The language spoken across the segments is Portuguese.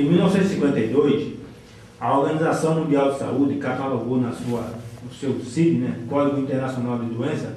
Em 1952, a Organização Mundial de Saúde catalogou na sua, no seu CID, né, Código Internacional de Doença,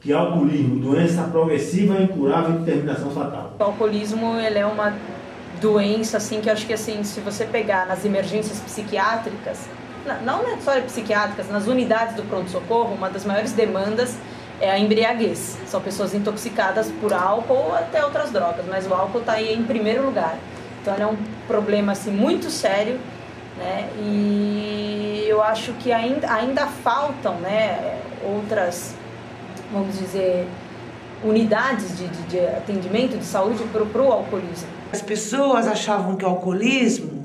que alcoolismo, doença progressiva, incurável de terminação fatal. O alcoolismo ele é uma doença assim que acho que assim, se você pegar nas emergências psiquiátricas, não só psiquiátricas, nas unidades do pronto-socorro, uma das maiores demandas é a embriaguez. São pessoas intoxicadas por álcool ou até outras drogas, mas o álcool está aí em primeiro lugar. Então é um problema assim muito sério, né? E eu acho que ainda, ainda faltam, né, outras, vamos dizer, unidades de, de, de atendimento de saúde para o alcoolismo. As pessoas achavam que o alcoolismo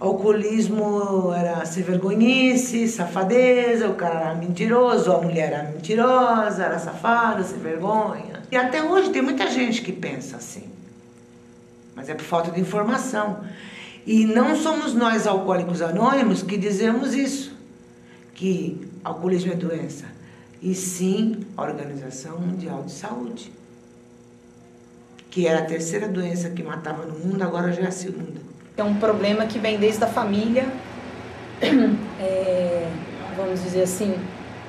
o alcoolismo era ser vergonhice, safadeza, o cara era mentiroso, a mulher era mentirosa, era safada, sem vergonha. E até hoje tem muita gente que pensa assim mas é por falta de informação. E não somos nós, alcoólicos anônimos, que dizemos isso, que alcoolismo é doença, e sim a Organização Mundial de Saúde, que era a terceira doença que matava no mundo, agora já é a segunda. É um problema que vem desde a família, é, vamos dizer assim,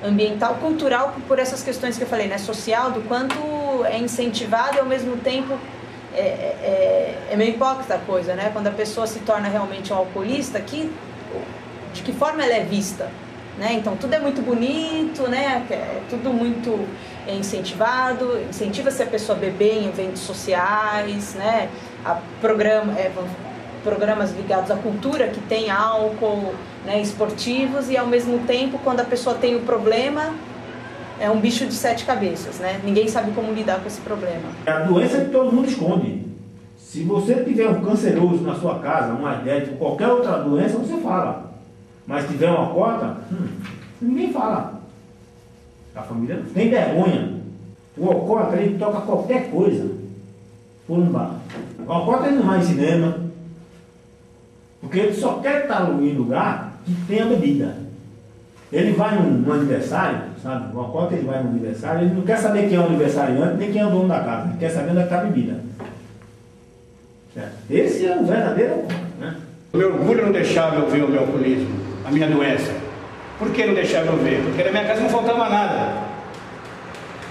ambiental, cultural, por essas questões que eu falei, né? social, do quanto é incentivado e ao mesmo tempo é, é, é, meio hipócrita a coisa, né? Quando a pessoa se torna realmente um alcoolista, que, de que forma ela é vista? Né? Então tudo é muito bonito, né? É tudo muito incentivado, incentiva-se a pessoa a beber em eventos sociais, né? A programa, é, programas ligados à cultura que tem álcool, né? esportivos e ao mesmo tempo quando a pessoa tem o problema é um bicho de sete cabeças, né? Ninguém sabe como lidar com esse problema. É a doença que todo mundo esconde. Se você tiver um canceroso na sua casa, um diabetes, qualquer outra doença, você fala. Mas tiver uma cota, hum, ninguém fala. A família tem vergonha. O alcoólatra, ele toca qualquer coisa por um bar. O alcoólatra não vai em cinema, porque ele só quer estar em lugar que tenha bebida. Ele vai num, num aniversário, sabe? Uma cota ele vai num aniversário, ele não quer saber quem é o aniversariante, nem quem é o dono da casa, ele quer saber onde é está a bebida. Certo? Esse é o verdadeiro né? Meu orgulho não deixava eu ver o meu alcoolismo, a minha doença. Por que não deixava eu ver? Porque na minha casa não faltava nada.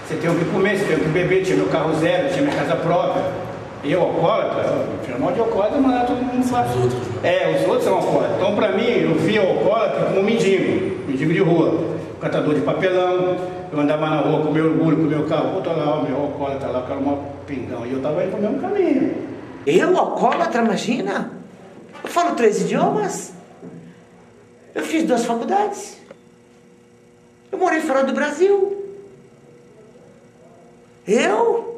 Você tem o que comer, você tem o que beber, tinha meu carro zero, tinha minha casa própria. Eu, alcoólatra, final de alcoólatra, mas todo mundo faz. É, os outros são alcoólatras. Então, para mim, eu via o alcoólatra como um mendigo mendigo de rua, catador de papelão, eu andava na rua com meu orgulho, com meu carro, puta lá, o meu alcoólatra lá, o cara uma pingão, e eu tava indo pro mesmo caminho. Eu, alcoólatra, imagina? Eu falo três idiomas. Eu fiz duas faculdades. Eu morei fora do Brasil. Eu?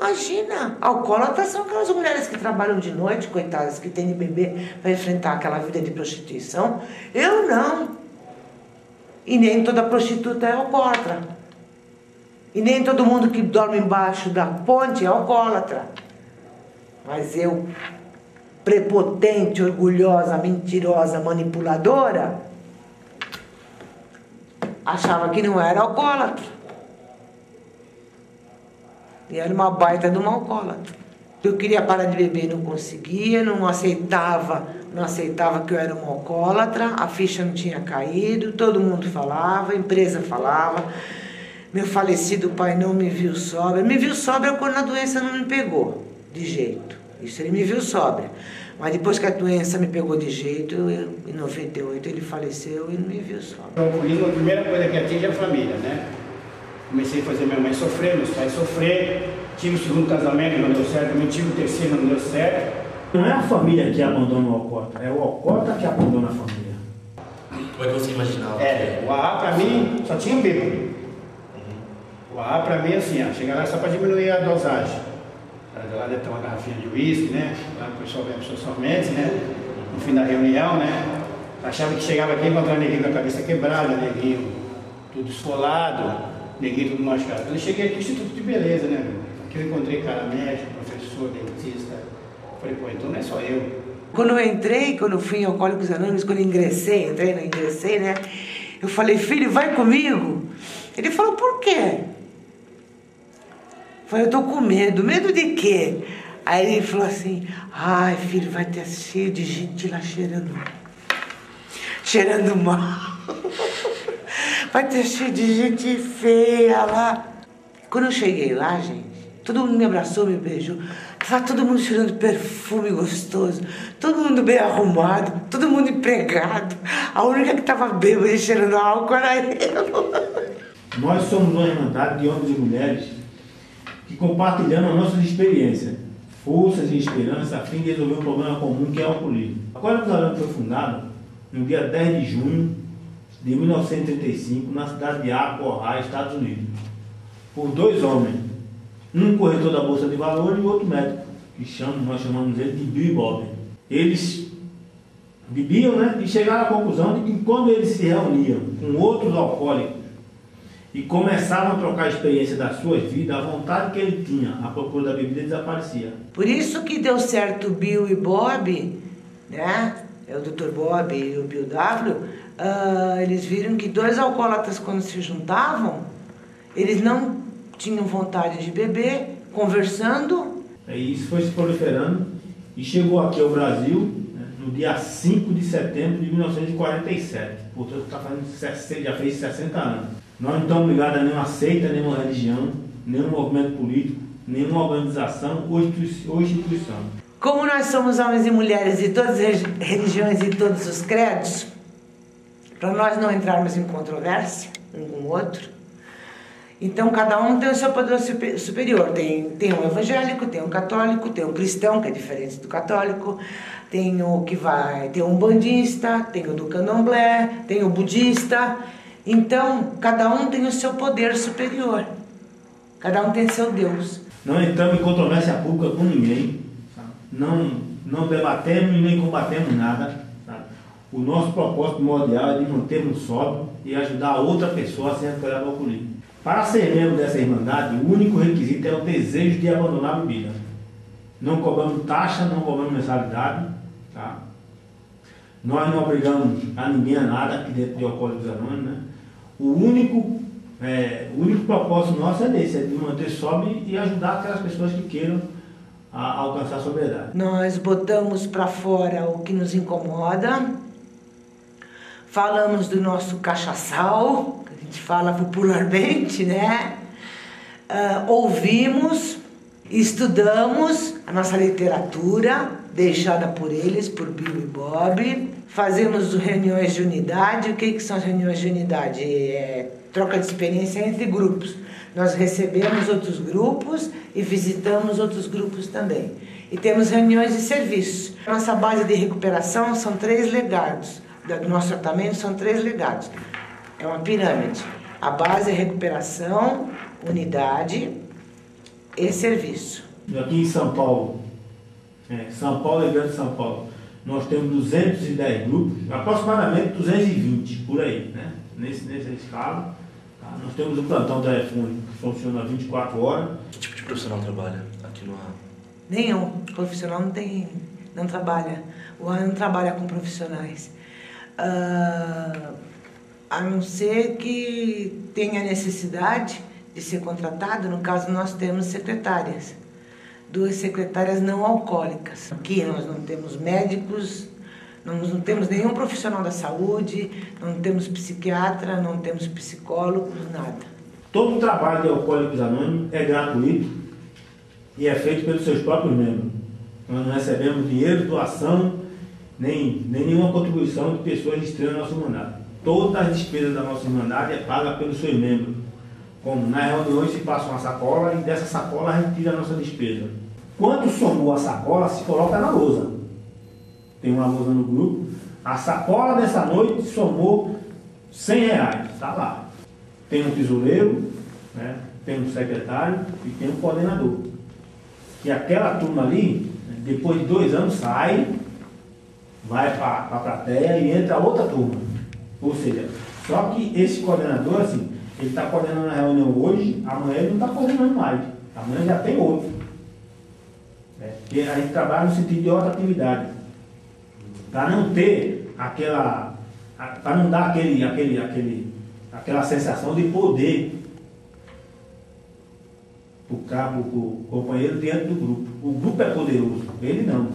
Imagina, alcoólatras são aquelas mulheres que trabalham de noite, coitadas, que têm de beber para enfrentar aquela vida de prostituição. Eu não. E nem toda prostituta é alcoólatra. E nem todo mundo que dorme embaixo da ponte é alcoólatra. Mas eu, prepotente, orgulhosa, mentirosa, manipuladora, achava que não era alcoólatra. E era uma baita de uma alcoólatra. Eu queria parar de beber, não conseguia, não aceitava não aceitava que eu era um alcoólatra, a ficha não tinha caído, todo mundo falava, a empresa falava. Meu falecido pai não me viu sóbria. Me viu sóbria quando a doença não me pegou de jeito. Isso ele me viu sóbria. Mas depois que a doença me pegou de jeito, eu, em 98 ele faleceu e não me viu sóbria. O alcoolismo, a primeira coisa que atinge é a família, né? Comecei a fazer minha mãe sofrer, meus pais sofrer. Tive o segundo casamento, não deu certo. Também tive o terceiro, não deu certo. Não é a família que abandona o alcoólatra, é o alcoólatra que abandona a família. Como é que você imaginava? É, o AA pra mim só tinha bêbado. O AA pra mim assim, ó, chega lá só pra diminuir a dosagem. Lá deve ter uma garrafinha de uísque, né? Lá o pessoal vem somente, né? No fim da reunião, né? Achava que chegava aqui e encontrava neguinho com a cabeça quebrada, neguinho tudo esfolado, neguinho tudo machucado. Quando eu cheguei aqui, Instituto de Beleza, né? Aqui eu encontrei cara médico, professor, dentista. Falei, pô, então não é só eu. Quando eu entrei, quando eu fui em Alcoólicos Anônimos, quando ingressei, entrei, não ingressei, né? Eu falei, filho, vai comigo. Ele falou, por quê? Eu falei, eu tô com medo. Medo de quê? Aí ele falou assim, ai, filho, vai ter cheio de gente lá cheirando. Cheirando mal. Vai ter cheio de gente feia lá. Quando eu cheguei lá, gente, todo mundo me abraçou, me beijou. Tava todo mundo cheirando perfume gostoso, todo mundo bem arrumado, todo mundo empregado. A única que tava bêbada e cheirando álcool era eu. Nós somos uma irmandade de homens e mulheres que compartilhamos as nossas experiências, forças e esperanças a fim de resolver um problema comum que é o alcoolismo. A Cola dos Arames foi fundada no dia 10 de junho de 1935 na cidade de Aqua, Estados Unidos, por dois homens, um corretor da Bolsa de Valores e outro médico, que chamamos, nós chamamos ele de Bill e Bob. Eles bebiam né, e chegaram à conclusão de que quando eles se reuniam com outros alcoólicos e começavam a trocar a experiência das suas vidas, a vontade que ele tinha à procura da bebida desaparecia. Por isso que deu certo Bill e Bob, né? É o Dr. Bob e o Bill W. Uh, eles viram que dois alcoólatras, quando se juntavam, eles não tinham vontade de beber, conversando. E isso foi se proliferando e chegou aqui ao Brasil né, no dia 5 de setembro de 1947. Portanto, está fazendo, já fez 60 anos. Nós não estamos ligados a nenhuma seita, nenhuma religião, nenhum movimento político, nenhuma organização ou instituição. Como nós somos homens e mulheres de todas as religiões e todos os credos, para nós não entrarmos em controvérsia um com o outro, então cada um tem o seu poder superior. Tem, tem um evangélico, tem um católico, tem um cristão, que é diferente do católico, tem o que vai, tem um bandista, tem o do candomblé, tem o budista. Então, cada um tem o seu poder superior. Cada um tem seu Deus. Não entramos em controvérsia pública com ninguém. Não, não debatemos e nem combatemos nada. O nosso propósito primordial é de mantermos sóbrio e ajudar outra pessoa a se recuperar do alcoolismo. Para ser membro dessa irmandade, o único requisito é o desejo de abandonar a bebida. Não cobramos taxa, não cobramos mensalidade. Tá? Nós não obrigamos a ninguém a nada aqui dentro de Alcoólicos Anônimos. Né? O único, é, o único propósito nosso é desse, é de manter sóbrio e ajudar aquelas pessoas que queiram a, alcançar a sobriedade. Nós botamos para fora o que nos incomoda, falamos do nosso cachaçal, que a gente fala popularmente, né? Uh, ouvimos, estudamos a nossa literatura, deixada por eles, por Bill e Bob. Fazemos reuniões de unidade. O que, que são as reuniões de unidade? É troca de experiência entre grupos. Nós recebemos outros grupos e visitamos outros grupos também. E temos reuniões de serviço. Nossa base de recuperação são três legados. Do nosso tratamento são três legados. É uma pirâmide. A base é recuperação, unidade e serviço. Aqui em São Paulo, é, São Paulo e Grande São Paulo, nós temos 210 grupos, aproximadamente 220 por aí, né? Nesse, nessa escala. Nós temos o plantão telefônico que funciona 24 horas. Que tipo de profissional trabalha aqui no A? Nenhum. profissional não tem, não trabalha. O A não trabalha com profissionais. Uh, a não ser que tenha necessidade de ser contratado, no caso nós temos secretárias duas secretárias não alcoólicas. Aqui nós não temos médicos, nós não temos nenhum profissional da saúde, não temos psiquiatra, não temos psicólogos, nada. Todo o trabalho de Alcoólicos Anônimos é gratuito e é feito pelos seus próprios membros. Nós não recebemos dinheiro, doação, nem, nem nenhuma contribuição de pessoas estranhas à nossa Irmandade. Todas as despesas da nossa Irmandade é paga pelos seus membros. Como nas reuniões se passa uma sacola e dessa sacola a gente tira a nossa despesa. Quando somou a sacola, se coloca na lousa. Tem uma lousa no grupo, A sacola dessa noite somou 100 reais, está lá. Tem um tesoureiro, né? tem um secretário e tem um coordenador. Que aquela turma ali, depois de dois anos, sai, vai para a plateia e entra outra turma. Ou seja, só que esse coordenador, assim, ele está coordenando a reunião hoje, amanhã ele não está coordenando mais. Amanhã já tem outro. É, a gente trabalha no sentido de outra atividade. Para não ter aquela. Para não dar aquele, aquele, aquele, aquela sensação de poder cabo, o companheiro dentro do grupo. O grupo é poderoso, ele não.